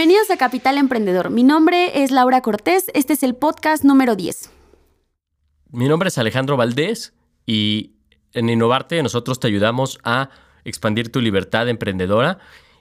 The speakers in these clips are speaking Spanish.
Bienvenidos a Capital Emprendedor. Mi nombre es Laura Cortés. Este es el podcast número 10. Mi nombre es Alejandro Valdés y en Innovarte nosotros te ayudamos a expandir tu libertad emprendedora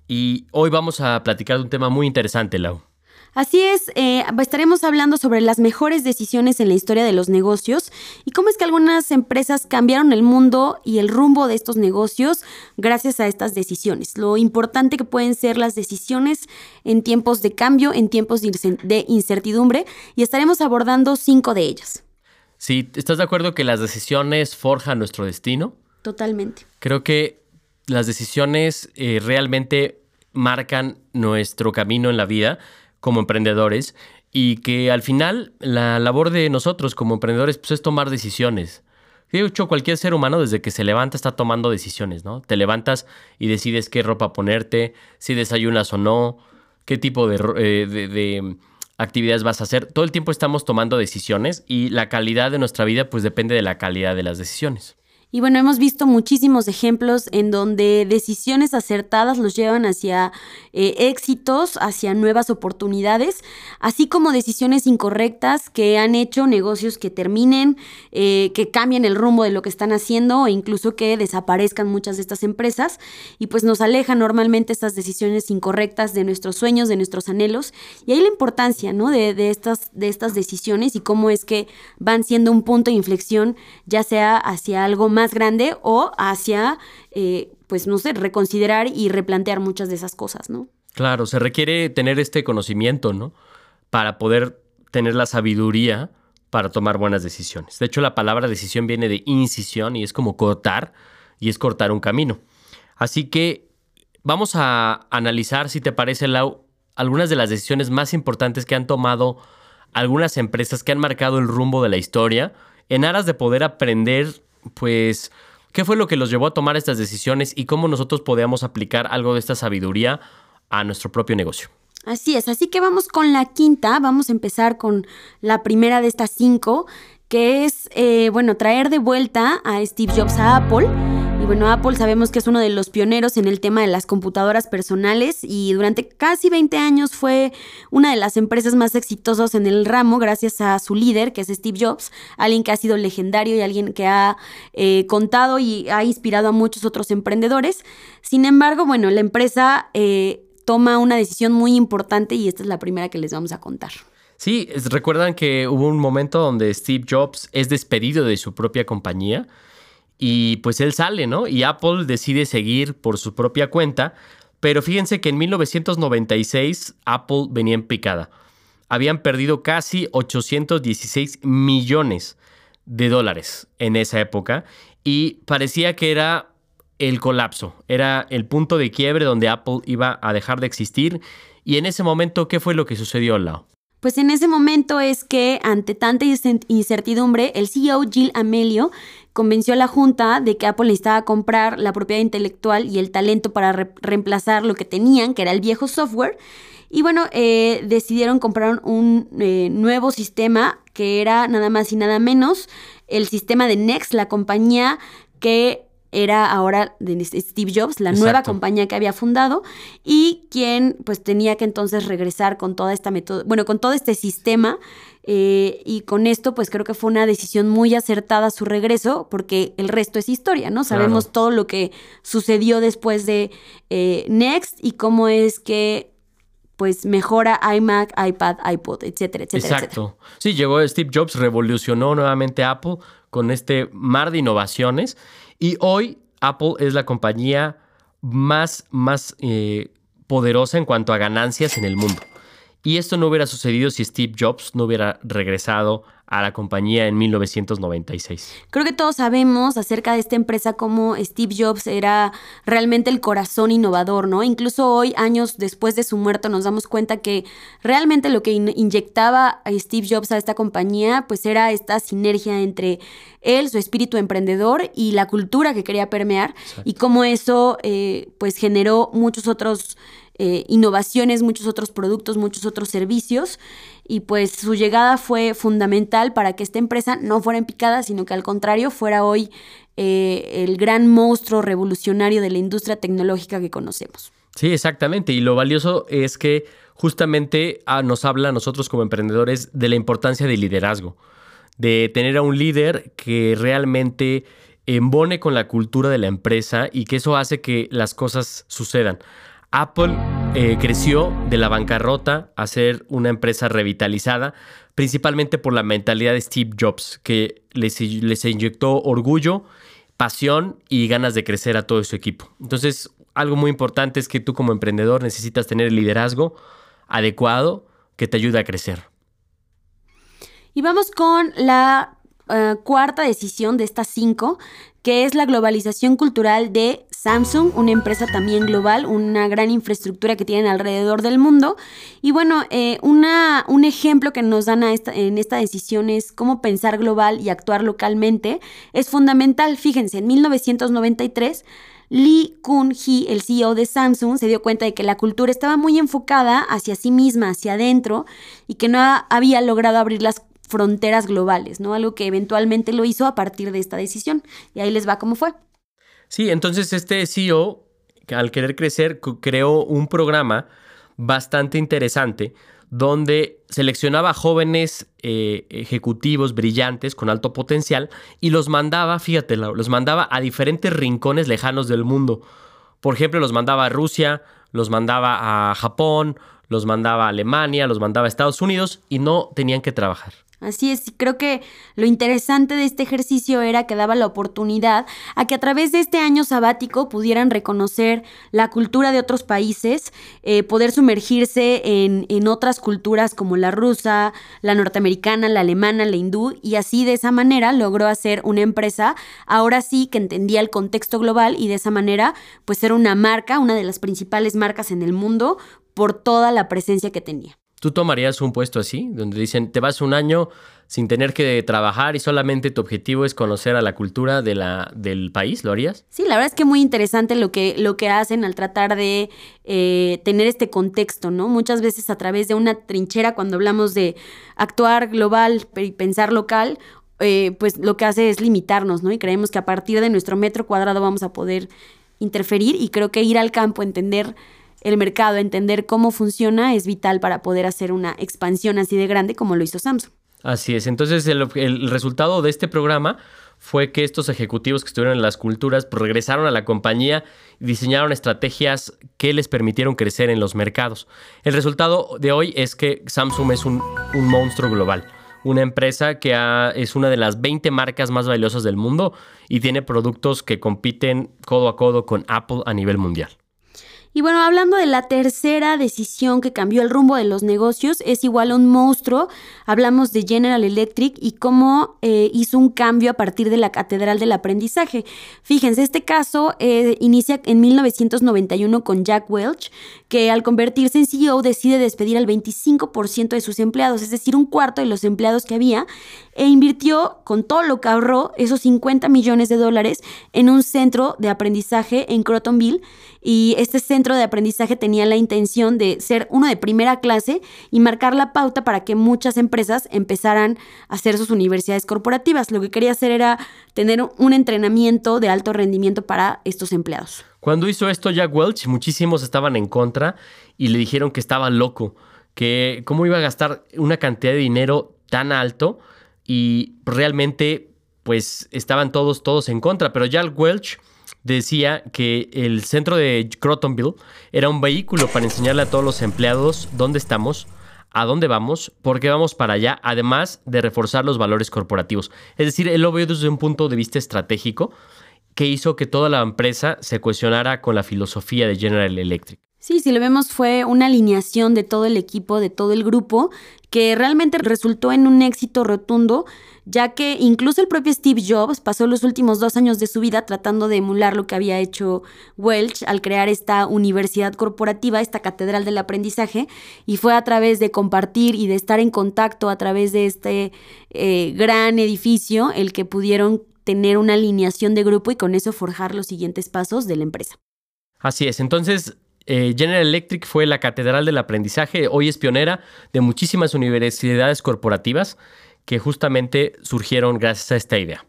y hoy vamos a platicar de un tema muy interesante, Lau. Así es, eh, estaremos hablando sobre las mejores decisiones en la historia de los negocios y cómo es que algunas empresas cambiaron el mundo y el rumbo de estos negocios gracias a estas decisiones. Lo importante que pueden ser las decisiones en tiempos de cambio, en tiempos de incer- de incertidumbre y estaremos abordando cinco de ellas. Sí, ¿estás de acuerdo que las decisiones forjan nuestro destino? Totalmente. Creo que las decisiones eh, realmente marcan nuestro camino en la vida como emprendedores y que al final la labor de nosotros como emprendedores pues, es tomar decisiones. De hecho, cualquier ser humano desde que se levanta está tomando decisiones, ¿no? Te levantas y decides qué ropa ponerte, si desayunas o no, qué tipo de, eh, de- de actividades vas a hacer. Todo el tiempo estamos tomando decisiones y la calidad de nuestra vida pues depende de la calidad de las decisiones. Y bueno, hemos visto muchísimos ejemplos en donde decisiones acertadas los llevan hacia eh, éxitos, hacia nuevas oportunidades, así como decisiones incorrectas que han hecho negocios que terminen, eh, que cambien el rumbo de lo que están haciendo o incluso que desaparezcan muchas de estas empresas y pues nos alejan normalmente estas decisiones incorrectas de nuestros sueños, de nuestros anhelos. Y ahí la importancia, ¿no? De, de estas, de estas decisiones y cómo es que van siendo un punto de inflexión, ya sea hacia algo más grande o hacia, eh, pues no sé, reconsiderar y replantear muchas de esas cosas, ¿no? Claro, se requiere tener este conocimiento, ¿no? Para poder tener la sabiduría para tomar buenas decisiones. De hecho, la palabra decisión viene de incisión y es como cortar y es cortar un camino. Así que vamos a analizar, si te parece, Lau, algunas de las decisiones más importantes que han tomado algunas empresas que han marcado el rumbo de la historia en aras de poder aprender, pues, qué fue lo que los llevó a tomar estas decisiones y cómo nosotros podíamos aplicar algo de esta sabiduría a nuestro propio negocio. Así es, así que vamos con la quinta, vamos a empezar con la primera de estas cinco, que es, eh, bueno, traer de vuelta a Steve Jobs a Apple. Bueno, Apple sabemos que es uno de los pioneros en el tema de las computadoras personales y durante casi 20 años fue una de las empresas más exitosas en el ramo gracias a su líder, que es Steve Jobs, alguien que ha sido legendario y alguien que ha eh, contado y ha inspirado a muchos otros emprendedores. Sin embargo, bueno, la empresa eh, toma una decisión muy importante y esta es la primera que les vamos a contar. Sí, recuerdan que hubo un momento donde Steve Jobs es despedido de su propia compañía y pues él sale, ¿no? Y Apple decide seguir por su propia cuenta, pero fíjense que en 1996 Apple venía en picada. Habían perdido casi 816 millones de dólares en esa época y parecía que era el colapso, era el punto de quiebre donde Apple iba a dejar de existir. Y en ese momento, ¿qué fue lo que sucedió, Lau? Pues en ese momento es que, ante tanta incertidumbre, el CEO Jill Amelio convenció a la Junta de que Apple necesitaba comprar la propiedad intelectual y el talento para re- reemplazar lo que tenían, que era el viejo software. Y bueno, eh, decidieron comprar un eh, nuevo sistema que era nada más y nada menos el sistema de Next, la compañía que era ahora de Steve Jobs, la nueva compañía que había fundado y quien pues tenía que entonces regresar con toda esta método, bueno, con todo este sistema eh, y con esto pues creo que fue una decisión muy acertada su regreso porque el resto es historia, ¿no? Sabemos Claro. todo lo que sucedió después de eh, Next y cómo es que pues mejora iMac, iPad, iPod, etcétera, etcétera, etcétera. Exacto. Sí, llegó Steve Jobs, revolucionó nuevamente Apple con este mar de innovaciones y hoy Apple es la compañía más, más eh, poderosa en cuanto a ganancias en el mundo. Y esto no hubiera sucedido si Steve Jobs no hubiera regresado a la compañía en 1996. Creo que todos sabemos acerca de esta empresa como Steve Jobs era realmente el corazón innovador, ¿no? Incluso hoy, años después de su muerte, nos damos cuenta que realmente lo que inyectaba a Steve Jobs a esta compañía, pues era esta sinergia entre él, su espíritu emprendedor y la cultura que quería permear y cómo eso, eh, pues generó muchos otros eh, innovaciones, muchos otros productos, muchos otros servicios. Y pues su llegada fue fundamental para que esta empresa no fuera en picada, sino que al contrario fuera hoy eh, el gran monstruo revolucionario de la industria tecnológica que conocemos. Sí, exactamente. Y lo valioso es que justamente ah, nos habla a nosotros como emprendedores de la importancia del liderazgo, de tener a un líder que realmente embone con la cultura de la empresa y que eso hace que las cosas sucedan. Apple eh, creció de la bancarrota a ser una empresa revitalizada, principalmente por la mentalidad de Steve Jobs, que les, les inyectó orgullo, pasión y ganas de crecer a todo su equipo. Entonces, algo muy importante es que tú como emprendedor necesitas tener el liderazgo adecuado que te ayude a crecer. Y vamos con la eh, cuarta decisión de estas cinco, que es la globalización cultural de Samsung, una empresa también global, una gran infraestructura que tienen alrededor del mundo. Y bueno, eh, una, un ejemplo que nos dan en esta decisión es cómo pensar global y actuar localmente. Es fundamental, fíjense, en 1993... Lee Kun-hee, el CEO de Samsung, se dio cuenta de que la cultura estaba muy enfocada hacia sí misma, hacia adentro, y que no había logrado abrir las fronteras globales, ¿no? Algo que eventualmente lo hizo a partir de esta decisión. Y ahí les va cómo fue. Sí, entonces este CEO, al querer crecer, creó un programa bastante interesante donde seleccionaba jóvenes eh, ejecutivos brillantes con alto potencial y los mandaba, fíjate, los mandaba a diferentes rincones lejanos del mundo. Por ejemplo, los mandaba a Rusia, los mandaba a Japón, los mandaba a Alemania, los mandaba a Estados Unidos y no tenían que trabajar. Así es, creo que lo interesante de este ejercicio era que daba la oportunidad a que a través de este año sabático pudieran reconocer la cultura de otros países, eh, poder sumergirse en, en, otras culturas como la rusa, la norteamericana, la alemana, la hindú, y así de esa manera logró hacer una empresa, ahora sí que entendía el contexto global y de esa manera pues ser una marca, una de las principales marcas en el mundo por toda la presencia que tenía. ¿Tú tomarías un puesto así, donde dicen, te vas un año sin tener que trabajar y solamente tu objetivo es conocer a la cultura de la, del país? ¿Lo harías? Sí, la verdad es que muy interesante lo que, lo que hacen al tratar de eh, tener este contexto, ¿no? Muchas veces a través de una trinchera, cuando hablamos de actuar global y pensar local, eh, pues lo que hace es limitarnos, ¿no? Y creemos que a partir de nuestro metro cuadrado vamos a poder interferir y creo que ir al campo, entender el mercado, entender cómo funciona es vital para poder hacer una expansión así de grande como lo hizo Samsung. Así es, entonces el, resultado de este programa fue que estos ejecutivos que estuvieron en las culturas pues, regresaron a la compañía y diseñaron estrategias que les permitieron crecer en los mercados. El resultado de hoy es que Samsung es un, monstruo global, una empresa que es una de las 20 marcas más valiosas del mundo y tiene productos que compiten codo a codo con Apple a nivel mundial. Y bueno, hablando de la tercera decisión que cambió el rumbo de los negocios, es igual a un monstruo. Hablamos de General Electric y cómo eh, hizo un cambio a partir de la Catedral del Aprendizaje. Fíjense, este caso eh, inicia en 1991 con Jack Welch, que al convertirse en CEO decide despedir al 25% de sus empleados, es decir, un cuarto de los empleados que había, e invirtió con todo lo que ahorró esos 50 millones de dólares en un centro de aprendizaje en Crotonville. Y este centro de aprendizaje tenía la intención de ser uno de primera clase y marcar la pauta para que muchas empresas empezaran a hacer sus universidades corporativas. Lo que quería hacer era tener un entrenamiento de alto rendimiento para estos empleados. Cuando hizo esto Jack Welch, muchísimos estaban en contra y le dijeron que estaba loco, que cómo iba a gastar una cantidad de dinero tan alto y realmente pues estaban todos, todos en contra, pero Jack Welch decía que el centro de Crotonville era un vehículo para enseñarle a todos los empleados dónde estamos, a dónde vamos, por qué vamos para allá, además de reforzar los valores corporativos. Es decir, él lo desde un punto de vista estratégico que hizo que toda la empresa se cuestionara con la filosofía de General Electric. Sí, si lo vemos fue una alineación de todo el equipo, de todo el grupo, que realmente resultó en un éxito rotundo, ya que incluso el propio Steve Jobs pasó los últimos dos años de su vida tratando de emular lo que había hecho Welch al crear esta universidad corporativa, esta catedral del aprendizaje, y fue a través de compartir y de estar en contacto a través de este eh, gran edificio el que pudieron tener una alineación de grupo y con eso forjar los siguientes pasos de la empresa. Así es, entonces eh, General Electric fue la catedral del aprendizaje, hoy es pionera de muchísimas universidades corporativas que justamente surgieron gracias a esta idea.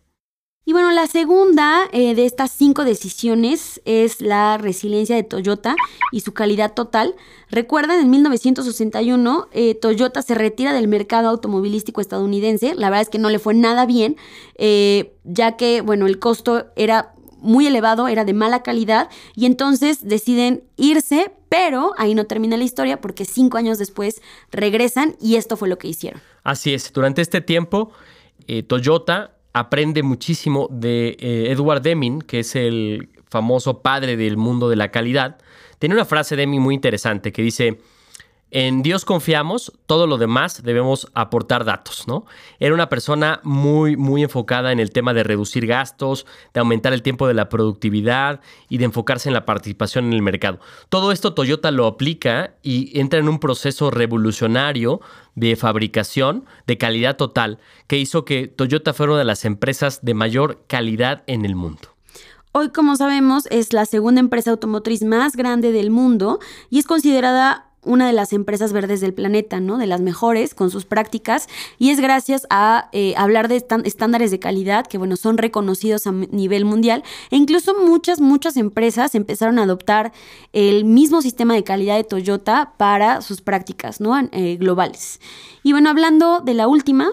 Y bueno, la segunda eh, de estas cinco decisiones es la resiliencia de Toyota y su calidad total. Recuerdan, en 1961 eh, Toyota se retira del mercado automovilístico estadounidense. La verdad es que no le fue nada bien, ya que, bueno, el costo era muy elevado, era de mala calidad y entonces deciden irse, pero ahí no termina la historia porque cinco años después regresan y esto fue lo que hicieron. Así es, durante este tiempo eh, Toyota aprende muchísimo de eh, Edward Deming, que es el famoso padre del mundo de la calidad. Tiene una frase de Deming muy interesante que dice, en Dios confiamos, todo lo demás debemos aportar datos, ¿no? Era una persona muy, muy enfocada en el tema de reducir gastos, de aumentar el tiempo de la productividad y de enfocarse en la participación en el mercado. Todo esto Toyota lo aplica y entra en un proceso revolucionario de fabricación de calidad total que hizo que Toyota fuera una de las empresas de mayor calidad en el mundo. Hoy, como sabemos, es la segunda empresa automotriz más grande del mundo y es considerada una de las empresas verdes del planeta, ¿no? De las mejores con sus prácticas y es gracias a eh, hablar de estándares de calidad que, bueno, son reconocidos a nivel mundial e incluso muchas, muchas empresas empezaron a adoptar el mismo sistema de calidad de Toyota para sus prácticas, ¿no? Eh, globales. Y bueno, hablando de la última,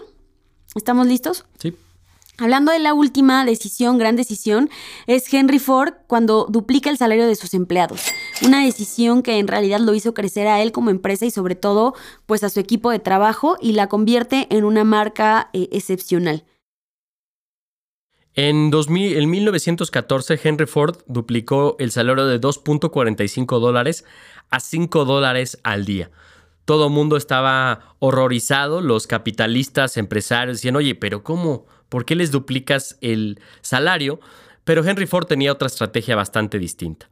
¿estamos listos? Sí. Hablando de la última decisión, gran decisión, es Henry Ford cuando duplica el salario de sus empleados. Una decisión que en realidad lo hizo crecer a él como empresa y sobre todo pues a su equipo de trabajo y la convierte en una marca eh, excepcional. En, 2000, en 1914 Henry Ford duplicó el salario de 2.45 dólares a 5 dólares al día todo el mundo estaba horrorizado, los capitalistas, empresarios decían, oye, pero ¿cómo? ¿Por qué les duplicas el salario? Pero Henry Ford tenía otra estrategia bastante distinta.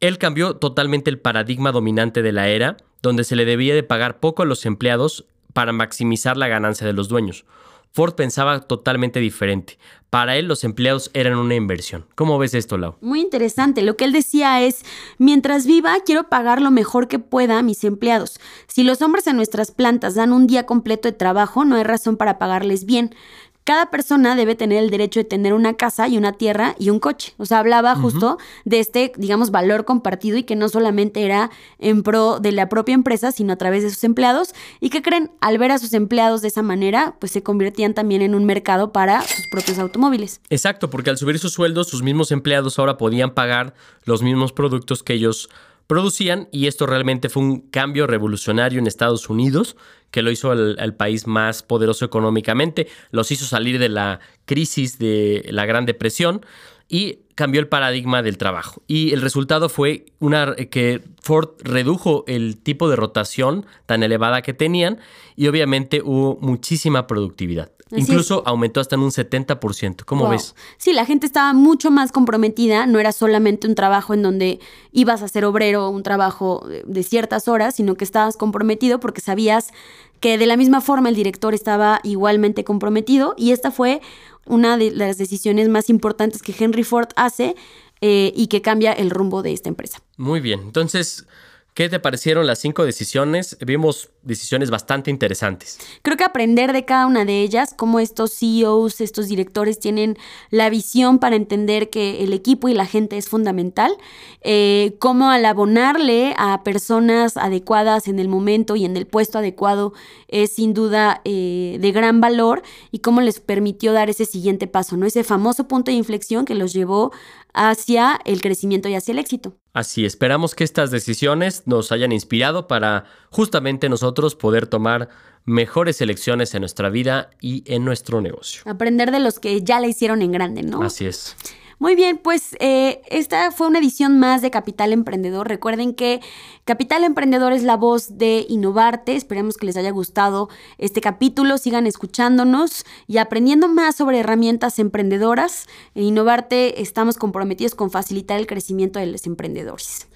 Él cambió totalmente el paradigma dominante de la era, donde se le debía de pagar poco a los empleados para maximizar la ganancia de los dueños. Ford pensaba totalmente diferente. Para él los empleados eran una inversión. ¿Cómo ves esto, Lau? Muy interesante. Lo que él decía es, mientras viva, quiero pagar lo mejor que pueda a mis empleados. Si los hombres en nuestras plantas dan un día completo de trabajo, no hay razón para pagarles bien cada persona debe tener el derecho de tener una casa y una tierra y un coche. O sea, hablaba justo de este, digamos, valor compartido y que no solamente era en pro de la propia empresa, sino a través de sus empleados. Y que creen, al ver a sus empleados de esa manera, pues se convertían también en un mercado para sus propios automóviles. Exacto, porque al subir sus sueldos, sus mismos empleados ahora podían pagar los mismos productos que ellos producían y esto realmente fue un cambio revolucionario en Estados Unidos que lo hizo al, país más poderoso económicamente, los hizo salir de la crisis de la Gran Depresión y cambió el paradigma del trabajo. Y el resultado fue una, que Ford redujo el tipo de rotación tan elevada que tenían y obviamente hubo muchísima productividad. Incluso aumentó hasta en un 70%. ¿Cómo ves? Sí, la gente estaba mucho más comprometida. No era solamente un trabajo en donde ibas a ser obrero, un trabajo de ciertas horas, sino que estabas comprometido porque sabías que de la misma forma el director estaba igualmente comprometido. Y esta fue una de las decisiones más importantes que Henry Ford hace eh, y que cambia el rumbo de esta empresa. Muy bien. Entonces, ¿Qué te parecieron las cinco decisiones? Vimos decisiones bastante interesantes. Creo que aprender de cada una de ellas, cómo estos CEOs, estos directores tienen la visión para entender que el equipo y la gente es fundamental, eh, cómo al abonarle a personas adecuadas en el momento y en el puesto adecuado es sin duda eh, de gran valor y cómo les permitió dar ese siguiente paso, ¿no? Ese famoso punto de inflexión que los llevó hacia el crecimiento y hacia el éxito. Así, esperamos que estas decisiones nos hayan inspirado para justamente nosotros poder tomar mejores elecciones en nuestra vida y en nuestro negocio. Aprender de los que ya la hicieron en grande, ¿no? Así es. Muy bien, pues eh, esta fue una edición más de Capital Emprendedor. Recuerden que Capital Emprendedor es la voz de Innovarte. Esperemos que les haya gustado este capítulo. Sigan escuchándonos y aprendiendo más sobre herramientas emprendedoras. En Innovarte estamos comprometidos con facilitar el crecimiento de los emprendedores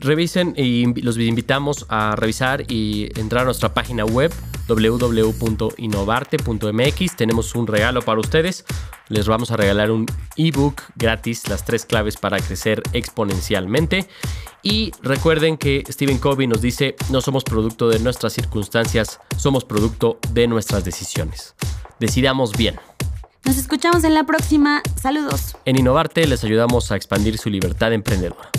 revisen y los invitamos a revisar y entrar a nuestra página web www.innovarte.mx. Tenemos un regalo para ustedes. Les vamos a regalar un ebook gratis, las tres claves para crecer exponencialmente. Y recuerden que Stephen Covey nos dice, no somos producto de nuestras circunstancias, somos producto de nuestras decisiones. Decidamos bien. Nos escuchamos en la próxima. Saludos. En Innovarte les ayudamos a expandir su libertad emprendedora.